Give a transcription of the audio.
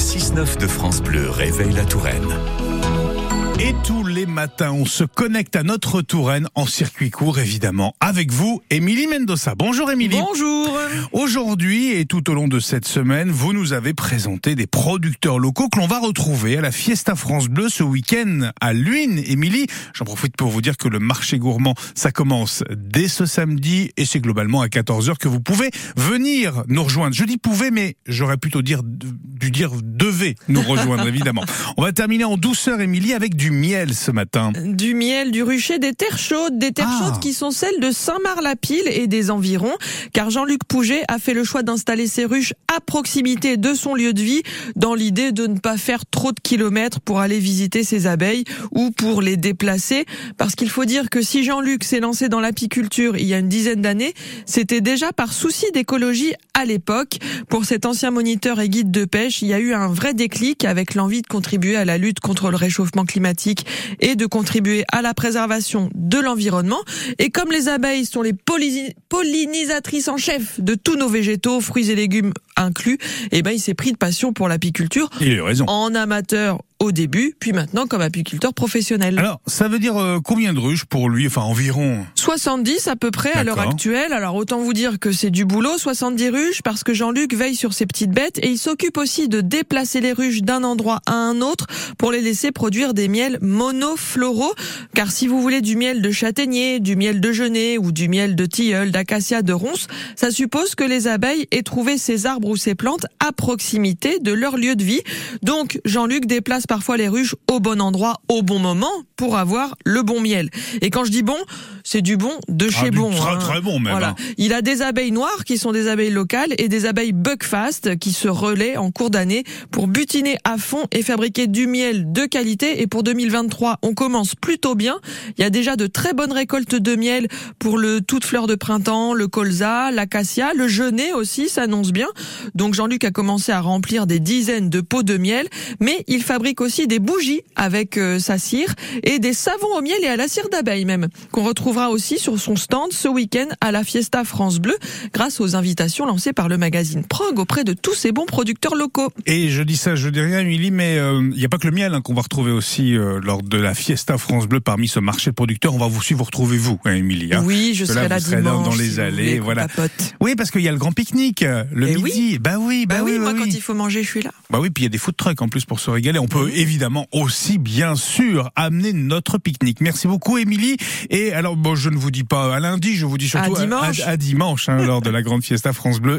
6-9 de France Bleu réveille la Touraine. Et tous les matins, on se connecte à notre Touraine en circuit court, évidemment, avec vous, Émilie Mendoza. Bonjour Émilie. Bonjour. Aujourd'hui et tout au long de cette semaine, vous nous avez présenté des producteurs locaux que l'on va retrouver à la Fiesta France Bleu ce week-end à Luynes. Émilie, j'en profite pour vous dire que le marché gourmand, ça commence dès ce samedi et c'est globalement à 14h que vous pouvez venir nous rejoindre. Je dis pouvez, mais j'aurais plutôt dire, dû dire devez nous rejoindre, évidemment. On va terminer en douceur, Émilie, avec du miel ce matin. Du miel, du rucher, des terres chaudes, des terres Ah. chaudes qui sont celles de Saint-Marc-la-Pile et des environs, car Jean-Luc Pouget a fait le choix d'installer ses ruches à proximité de son lieu de vie, dans l'idée de ne pas faire trop de kilomètres pour aller visiter ses abeilles ou pour les déplacer, parce qu'il faut dire que si Jean-Luc s'est lancé dans l'apiculture il y a une dizaine d'années, c'était déjà par souci d'écologie à l'époque. Pour cet ancien moniteur et guide de pêche, il y a eu un vrai déclic avec l'envie de contribuer à la lutte contre le réchauffement climatique et de contribuer à la préservation de l'environnement. Et comme les abeilles sont les pollini- pollinisatrices en chef de tous nos végétaux, fruits et légumes inclus, eh ben il s'est pris de passion pour l'apiculture Il a raison. en amateur au début, puis maintenant comme apiculteur professionnel. Alors, ça veut dire euh, combien de ruches pour lui? Enfin, environ. 70 à peu près à l'heure actuelle. Alors autant vous dire que c'est du boulot, 70 ruches, parce que Jean-Luc veille sur ses petites bêtes et il s'occupe aussi de déplacer les ruches d'un endroit à un autre pour les laisser produire des miels monofloraux. Car si vous voulez du miel de châtaignier, du miel de genêt ou du miel de tilleul, d'acacia, de ronce, ça suppose que les abeilles aient trouvé ces arbres ou ces plantes à proximité de leur lieu de vie. Donc Jean-Luc déplace parfois les ruches au bon endroit, au bon moment, pour avoir le bon miel. Et quand je dis bon, c'est du bon de chez Ah, du bon. très, hein. très bon, même, Voilà. hein. Il a des abeilles noires qui sont des abeilles locales et des abeilles buckfast qui se relaient en cours d'année pour butiner à fond et fabriquer du miel de qualité. Et pour 2023, on commence plutôt bien. Il y a déjà de très bonnes récoltes de miel pour le toute fleur de printemps, le colza, l'acacia, le genêt aussi s'annonce bien. Donc Jean-Luc a commencé à remplir des dizaines de pots de miel, mais il fabrique aussi des bougies avec euh, sa cire et des savons au miel et à la cire d'abeille même, qu'on retrouvera aussi sur son stand ce week-end à la Fiesta France Bleu, grâce aux invitations lancées par le magazine Prog auprès de tous ces bons producteurs locaux. Et je dis ça, je dis rien, Émilie, mais euh, il n'y a pas que le miel hein, qu'on va retrouver aussi euh, lors de la Fiesta France Bleu parmi ce marché de producteurs. On va vous suivre, vous retrouver vous, hein, Émilie. hein. oui, je serai là, vous serez là dimanche. dans les si allées, voilà. Oui, parce qu'il y a le grand pique-nique euh, le Eh midi. Bah oui, bah, Bah oui, moi oui. quand il faut manger, je suis là. Bah oui, puis il y a des food trucks en plus pour se régaler. On peut évidemment aussi, bien sûr, amener notre pique-nique. Merci beaucoup, Émilie. Et alors, bon, je ne vous dis pas à lundi, je vous dis surtout À dimanche. à, à dimanche, hein, lors de la grande fiesta France Bleu.